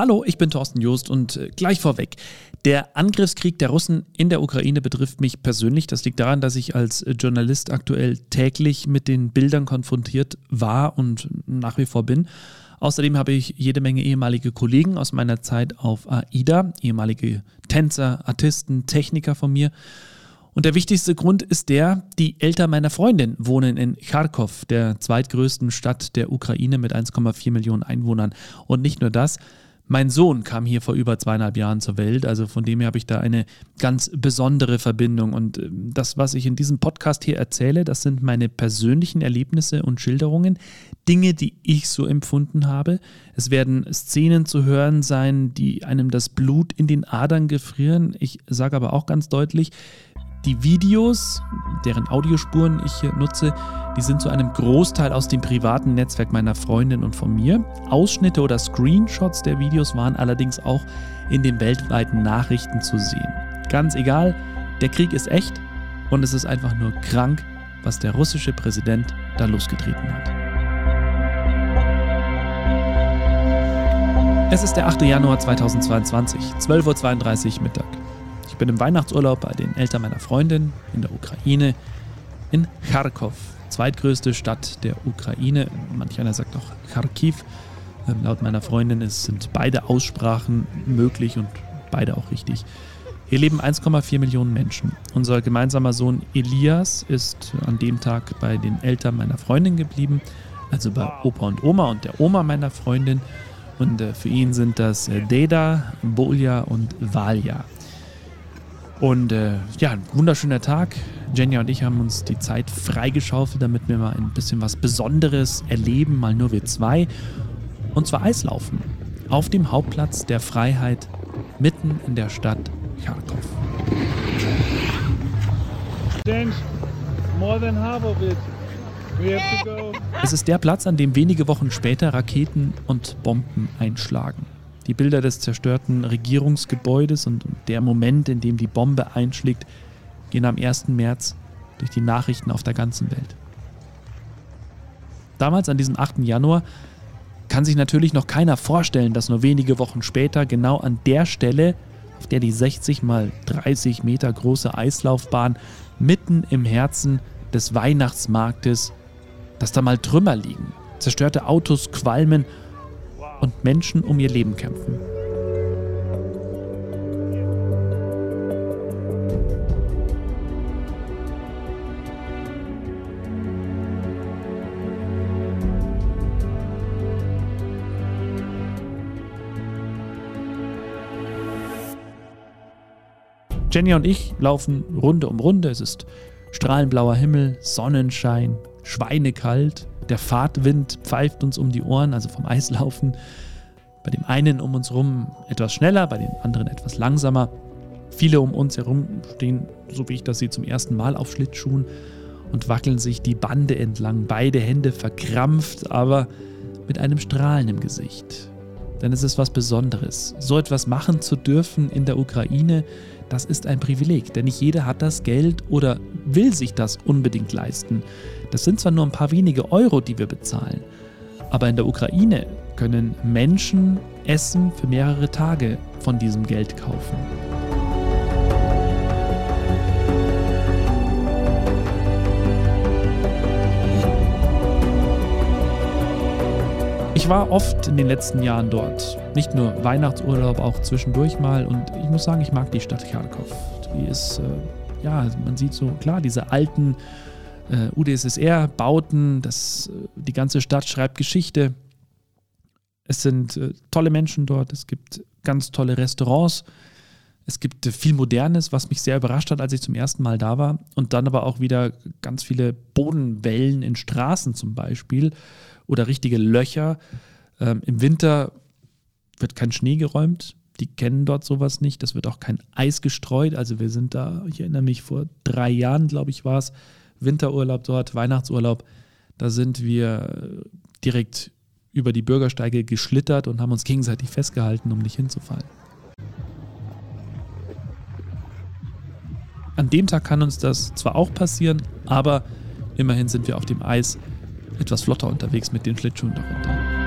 Hallo, ich bin Thorsten Joost und äh, gleich vorweg. Der Angriffskrieg der Russen in der Ukraine betrifft mich persönlich. Das liegt daran, dass ich als äh, Journalist aktuell täglich mit den Bildern konfrontiert war und nach wie vor bin. Außerdem habe ich jede Menge ehemalige Kollegen aus meiner Zeit auf AIDA, ehemalige Tänzer, Artisten, Techniker von mir. Und der wichtigste Grund ist der, die Eltern meiner Freundin wohnen in Kharkov, der zweitgrößten Stadt der Ukraine mit 1,4 Millionen Einwohnern. Und nicht nur das, mein Sohn kam hier vor über zweieinhalb Jahren zur Welt, also von dem her habe ich da eine ganz besondere Verbindung. Und äh, das, was ich in diesem Podcast hier erzähle, das sind meine persönlichen Erlebnisse und Schilderungen, Dinge, die ich so empfunden habe. Es werden Szenen zu hören sein, die einem das Blut in den Adern gefrieren. Ich sage aber auch ganz deutlich, die Videos, deren Audiospuren ich hier nutze, die sind zu einem Großteil aus dem privaten Netzwerk meiner Freundin und von mir. Ausschnitte oder Screenshots der Videos waren allerdings auch in den weltweiten Nachrichten zu sehen. Ganz egal, der Krieg ist echt und es ist einfach nur krank, was der russische Präsident da losgetreten hat. Es ist der 8. Januar 2022, 12.32 Uhr Mittag bin im Weihnachtsurlaub bei den Eltern meiner Freundin in der Ukraine, in Kharkov, zweitgrößte Stadt der Ukraine. Manch einer sagt auch Kharkiv. Ähm, laut meiner Freundin ist, sind beide Aussprachen möglich und beide auch richtig. Hier leben 1,4 Millionen Menschen. Unser gemeinsamer Sohn Elias ist an dem Tag bei den Eltern meiner Freundin geblieben, also bei Opa und Oma und der Oma meiner Freundin. Und äh, für ihn sind das äh, Deda, Bolja und Valja. Und äh, ja, ein wunderschöner Tag. Jenja und ich haben uns die Zeit freigeschaufelt, damit wir mal ein bisschen was Besonderes erleben, mal nur wir zwei. Und zwar Eislaufen. Auf dem Hauptplatz der Freiheit, mitten in der Stadt Kharkov. Change more than half of it. Es ist der Platz, an dem wenige Wochen später Raketen und Bomben einschlagen. Die Bilder des zerstörten Regierungsgebäudes und der Moment, in dem die Bombe einschlägt, gehen am 1. März durch die Nachrichten auf der ganzen Welt. Damals, an diesem 8. Januar, kann sich natürlich noch keiner vorstellen, dass nur wenige Wochen später genau an der Stelle, auf der die 60 mal 30 Meter große Eislaufbahn mitten im Herzen des Weihnachtsmarktes, dass da mal Trümmer liegen, zerstörte Autos qualmen und Menschen um ihr Leben kämpfen. Jenny und ich laufen Runde um Runde. Es ist strahlenblauer Himmel, Sonnenschein, schweinekalt. Der Fahrtwind pfeift uns um die Ohren, also vom Eislaufen. Bei dem einen um uns herum etwas schneller, bei den anderen etwas langsamer. Viele um uns herum stehen, so wie ich das sehe, zum ersten Mal auf Schlittschuhen und wackeln sich die Bande entlang, beide Hände verkrampft, aber mit einem Strahlen im Gesicht. Denn es ist was Besonderes. So etwas machen zu dürfen in der Ukraine, das ist ein Privileg, denn nicht jeder hat das Geld oder will sich das unbedingt leisten. Das sind zwar nur ein paar wenige Euro, die wir bezahlen, aber in der Ukraine können Menschen Essen für mehrere Tage von diesem Geld kaufen. Ich war oft in den letzten Jahren dort. Nicht nur Weihnachtsurlaub, auch zwischendurch mal. Und ich muss sagen, ich mag die Stadt Kharkov. Die ist, äh, ja, man sieht so, klar, diese alten äh, UdSSR-Bauten, äh, die ganze Stadt schreibt Geschichte. Es sind äh, tolle Menschen dort, es gibt ganz tolle Restaurants. Es gibt äh, viel Modernes, was mich sehr überrascht hat, als ich zum ersten Mal da war. Und dann aber auch wieder ganz viele Bodenwellen in Straßen zum Beispiel oder richtige Löcher. Ähm, Im Winter wird kein Schnee geräumt. Die kennen dort sowas nicht. Das wird auch kein Eis gestreut. Also wir sind da, ich erinnere mich, vor drei Jahren, glaube ich, war es, Winterurlaub dort, Weihnachtsurlaub. Da sind wir direkt über die Bürgersteige geschlittert und haben uns gegenseitig festgehalten, um nicht hinzufallen. An dem Tag kann uns das zwar auch passieren, aber immerhin sind wir auf dem Eis etwas flotter unterwegs mit den Schlittschuhen darunter.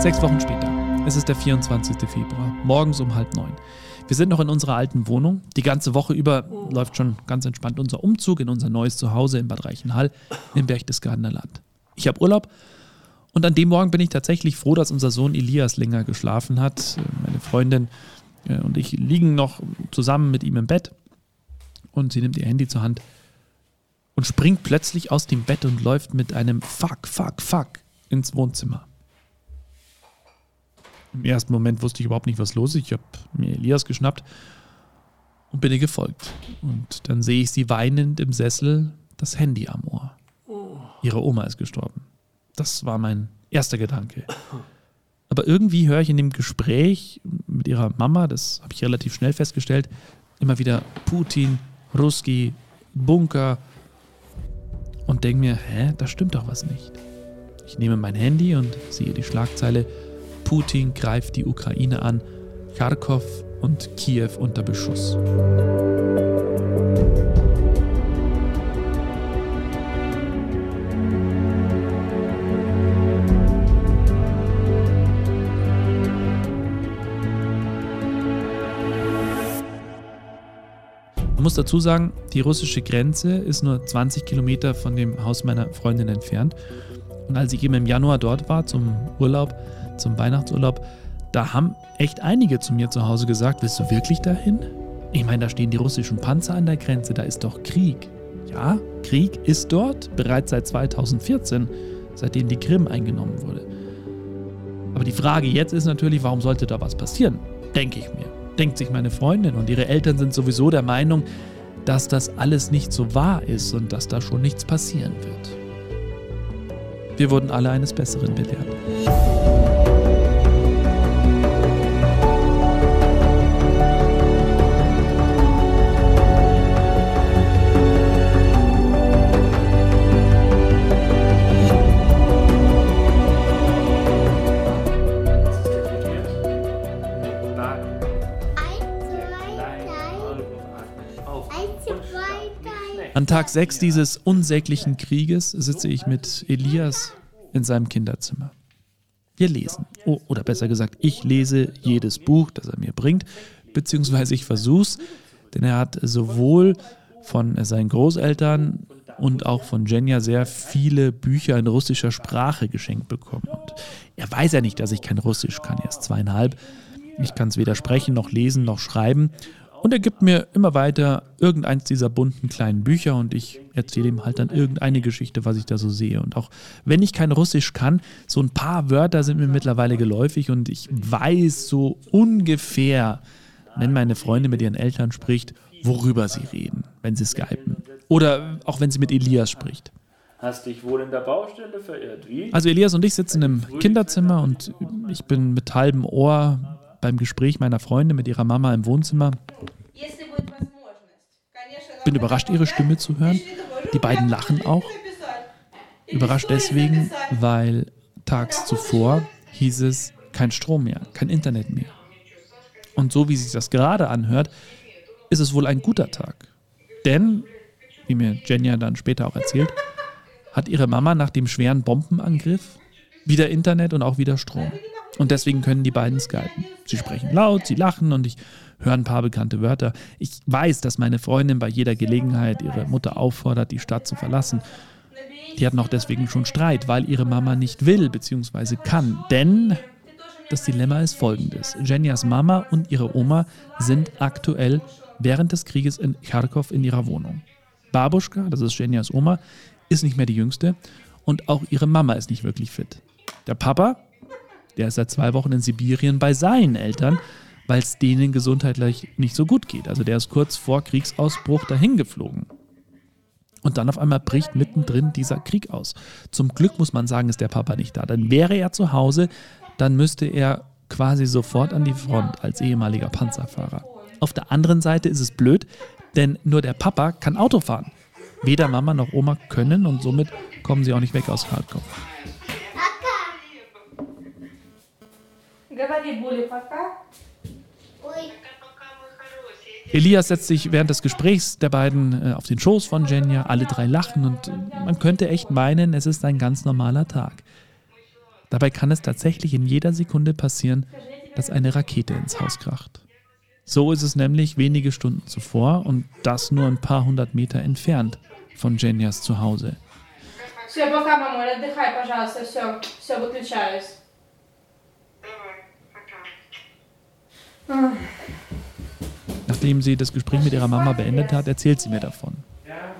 Sechs Wochen später. Es ist der 24. Februar, morgens um halb neun. Wir sind noch in unserer alten Wohnung. Die ganze Woche über läuft schon ganz entspannt unser Umzug in unser neues Zuhause in Bad Reichenhall im Berchtesgadener Land. Ich habe Urlaub und an dem Morgen bin ich tatsächlich froh, dass unser Sohn Elias länger geschlafen hat. Meine Freundin äh, und ich liegen noch zusammen mit ihm im Bett und sie nimmt ihr Handy zur Hand und springt plötzlich aus dem Bett und läuft mit einem Fuck, Fuck, Fuck ins Wohnzimmer. Im ersten Moment wusste ich überhaupt nicht, was los ist. Ich habe mir Elias geschnappt und bin ihr gefolgt. Und dann sehe ich sie weinend im Sessel, das Handy am Ohr. Ihre Oma ist gestorben. Das war mein erster Gedanke. Aber irgendwie höre ich in dem Gespräch mit ihrer Mama, das habe ich relativ schnell festgestellt, immer wieder Putin, Ruski, Bunker und denke mir, hä, da stimmt doch was nicht. Ich nehme mein Handy und sehe die Schlagzeile Putin greift die Ukraine an, Kharkov und Kiew unter Beschuss. Man muss dazu sagen, die russische Grenze ist nur 20 Kilometer von dem Haus meiner Freundin entfernt. Und als ich eben im Januar dort war zum Urlaub, zum Weihnachtsurlaub, da haben echt einige zu mir zu Hause gesagt, willst du wirklich dahin? Ich meine, da stehen die russischen Panzer an der Grenze, da ist doch Krieg. Ja, Krieg ist dort bereits seit 2014, seitdem die Krim eingenommen wurde. Aber die Frage jetzt ist natürlich, warum sollte da was passieren? Denke ich mir. Denkt sich meine Freundin und ihre Eltern sind sowieso der Meinung, dass das alles nicht so wahr ist und dass da schon nichts passieren wird. Wir wurden alle eines Besseren belehrt. An Tag 6 dieses unsäglichen Krieges sitze ich mit Elias in seinem Kinderzimmer. Wir lesen. Oh, oder besser gesagt, ich lese jedes Buch, das er mir bringt, beziehungsweise ich versuch's, denn er hat sowohl von seinen Großeltern und auch von Jenja sehr viele Bücher in russischer Sprache geschenkt bekommen. Und er weiß ja nicht, dass ich kein Russisch kann, er ist zweieinhalb. Ich kann es weder sprechen noch lesen noch schreiben. Und er gibt mir immer weiter irgendeins dieser bunten kleinen Bücher und ich erzähle ihm halt dann irgendeine Geschichte, was ich da so sehe. Und auch wenn ich kein Russisch kann, so ein paar Wörter sind mir mittlerweile geläufig und ich weiß so ungefähr, wenn meine Freundin mit ihren Eltern spricht, worüber sie reden, wenn sie skypen. Oder auch wenn sie mit Elias spricht. Hast dich wohl in der Baustelle verirrt, wie? Also Elias und ich sitzen im Kinderzimmer und ich bin mit halbem Ohr beim Gespräch meiner Freundin mit ihrer Mama im Wohnzimmer. Bin überrascht, ihre Stimme zu hören. Die beiden lachen auch. Überrascht deswegen, weil tags zuvor hieß es kein Strom mehr, kein Internet mehr. Und so wie sich das gerade anhört, ist es wohl ein guter Tag. Denn, wie mir Jenja dann später auch erzählt, hat ihre Mama nach dem schweren Bombenangriff wieder Internet und auch wieder Strom. Und deswegen können die beiden skypen. Sie sprechen laut, sie lachen und ich höre ein paar bekannte Wörter. Ich weiß, dass meine Freundin bei jeder Gelegenheit ihre Mutter auffordert, die Stadt zu verlassen. Die hatten auch deswegen schon Streit, weil ihre Mama nicht will bzw. kann. Denn das Dilemma ist folgendes. Jenjas Mama und ihre Oma sind aktuell während des Krieges in Kharkov in ihrer Wohnung. Babuschka, das ist Jenjas Oma, ist nicht mehr die jüngste und auch ihre Mama ist nicht wirklich fit. Der Papa, der ist seit zwei Wochen in Sibirien bei seinen Eltern, weil es denen gesundheitlich nicht so gut geht. Also der ist kurz vor Kriegsausbruch dahin geflogen. Und dann auf einmal bricht mittendrin dieser Krieg aus. Zum Glück muss man sagen, ist der Papa nicht da. Dann wäre er zu Hause, dann müsste er quasi sofort an die Front als ehemaliger Panzerfahrer. Auf der anderen Seite ist es blöd, denn nur der Papa kann Auto fahren. Weder Mama noch Oma können und somit kommen sie auch nicht weg aus Kharkov. Elias setzt sich während des Gesprächs der beiden äh, auf den Schoß von Jenja. Alle drei lachen und man könnte echt meinen, es ist ein ganz normaler Tag. Dabei kann es tatsächlich in jeder Sekunde passieren, dass eine Rakete ins Haus kracht. So ist es nämlich wenige Stunden zuvor und das nur ein paar hundert Meter entfernt von Jenjas Zuhause. Nachdem sie das Gespräch mit ihrer Mama beendet hat, erzählt sie mir davon.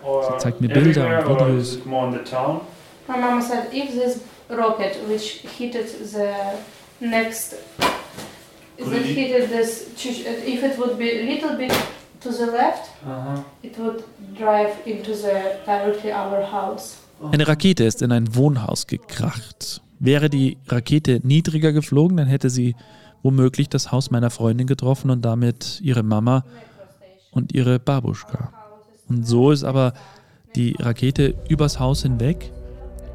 Sie zeigt mir Bilder und Videos. My mama said, if this rocket which hit the next, if it hit this, if it would be a little bit to the left, it would drive into the directly our house. Eine Rakete ist in ein Wohnhaus gekracht. Wäre die Rakete niedriger geflogen, dann hätte sie womöglich das Haus meiner Freundin getroffen und damit ihre Mama und ihre Babuschka. Und so ist aber die Rakete übers Haus hinweg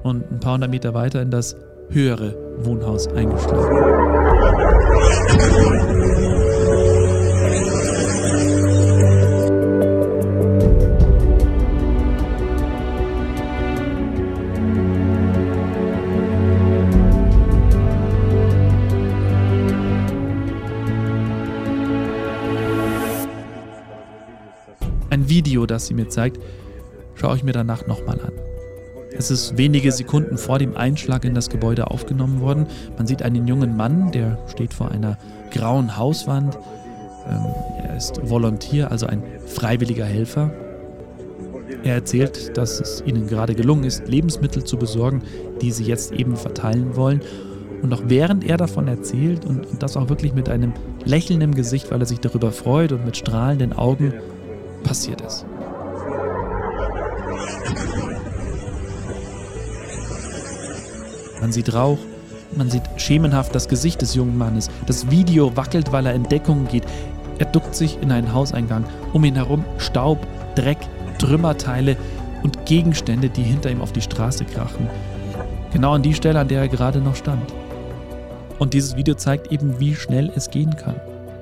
und ein paar hundert Meter weiter in das höhere Wohnhaus eingeschlagen. Sie mir zeigt, schaue ich mir danach nochmal an. Es ist wenige Sekunden vor dem Einschlag in das Gebäude aufgenommen worden. Man sieht einen jungen Mann, der steht vor einer grauen Hauswand. Ähm, er ist Volontier, also ein freiwilliger Helfer. Er erzählt, dass es ihnen gerade gelungen ist, Lebensmittel zu besorgen, die sie jetzt eben verteilen wollen. Und auch während er davon erzählt und, das auch wirklich mit einem Lächeln im Gesicht, weil er sich darüber freut und mit strahlenden Augen, passiert es. Man sieht Rauch, man sieht schemenhaft das Gesicht des jungen Mannes. Das Video wackelt, weil er in Deckung geht. Er duckt sich in einen Hauseingang. Um ihn herum Staub, Dreck, Trümmerteile und Gegenstände, die hinter ihm auf die Straße krachen. Genau an die Stelle, an der er gerade noch stand. Und dieses Video zeigt eben, wie schnell es gehen kann.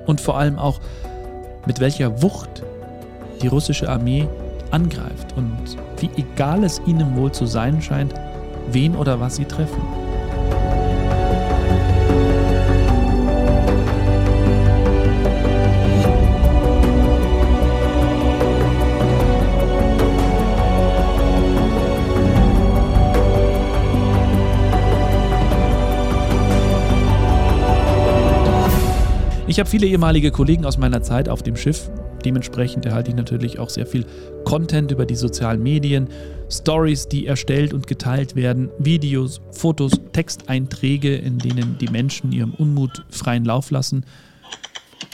Und vor allem auch, mit welcher Wucht die russische Armee angreift und wie egal es ihnen wohl zu sein scheint, wen oder was sie treffen. Ich habe viele ehemalige Kollegen aus meiner Zeit auf dem Schiff Dementsprechend erhalte ich natürlich auch sehr viel Content über die sozialen Medien, Stories, die erstellt und geteilt werden, Videos, Fotos, Texteinträge, in denen die Menschen ihrem Unmut freien Lauf lassen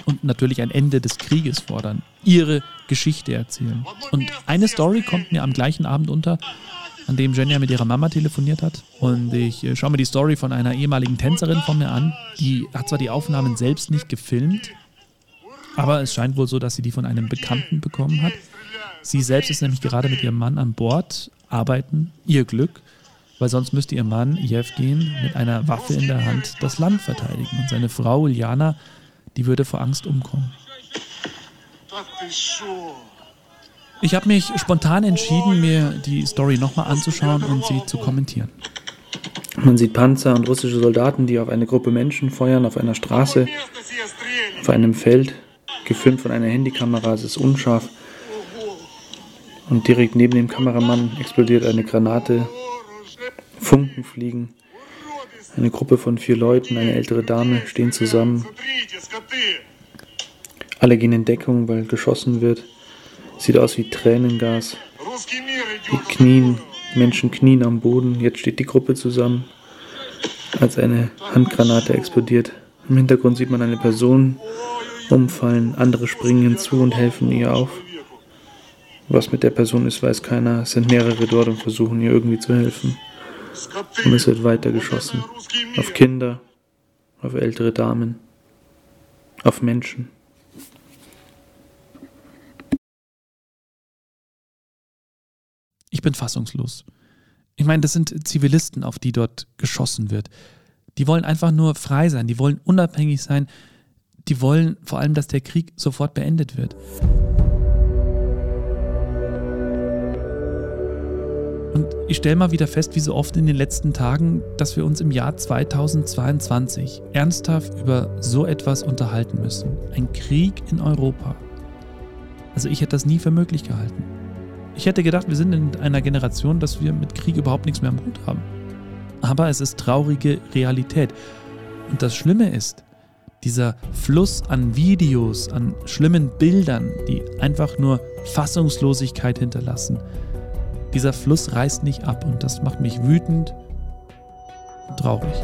und natürlich ein Ende des Krieges fordern, ihre Geschichte erzählen. Und eine Story kommt mir am gleichen Abend unter, an dem Jenja mit ihrer Mama telefoniert hat. Und ich äh, schaue mir die Story von einer ehemaligen Tänzerin von mir an. Die hat zwar die Aufnahmen selbst nicht gefilmt, aber es scheint wohl so, dass sie die von einem Bekannten bekommen hat. Sie selbst ist nämlich gerade mit ihrem Mann an Bord, arbeiten, ihr Glück, weil sonst müsste ihr Mann, Jevgen, mit einer Waffe in der Hand das Land verteidigen. Und seine Frau, Uljana, die würde vor Angst umkommen. Ich habe mich spontan entschieden, mir die Story nochmal anzuschauen und sie zu kommentieren. Man sieht Panzer und russische Soldaten, die auf eine Gruppe Menschen feuern, auf einer Straße, auf einem Feld gefilmt von einer Handykamera, es ist unscharf. Und direkt neben dem Kameramann explodiert eine Granate, Funken fliegen. Eine Gruppe von vier Leuten, eine ältere Dame, stehen zusammen. Alle gehen in Deckung, weil geschossen wird. Sieht aus wie Tränengas. Die knien, Menschen knien am Boden. Jetzt steht die Gruppe zusammen, als eine Handgranate explodiert. Im Hintergrund sieht man eine Person, umfallen, andere springen hinzu und helfen ihr auf. Was mit der Person ist, weiß keiner. Es sind mehrere dort und versuchen ihr irgendwie zu helfen. Und es wird weiter geschossen. Auf Kinder, auf ältere Damen, auf Menschen. Ich bin fassungslos. Ich meine, das sind Zivilisten, auf die dort geschossen wird. Die wollen einfach nur frei sein, die wollen unabhängig sein, die wollen vor allem, dass der Krieg sofort beendet wird. Und ich stelle mal wieder fest, wie so oft in den letzten Tagen, dass wir uns im Jahr 2022 ernsthaft über so etwas unterhalten müssen. Ein Krieg in Europa. Also ich hätte das nie für möglich gehalten. Ich hätte gedacht, wir sind in einer Generation, dass wir mit Krieg überhaupt nichts mehr am Hut haben. Aber es ist traurige Realität. Und das Schlimme ist, dieser Fluss an Videos, an schlimmen Bildern, die einfach nur Fassungslosigkeit hinterlassen, dieser Fluss reißt nicht ab und das macht mich wütend und traurig.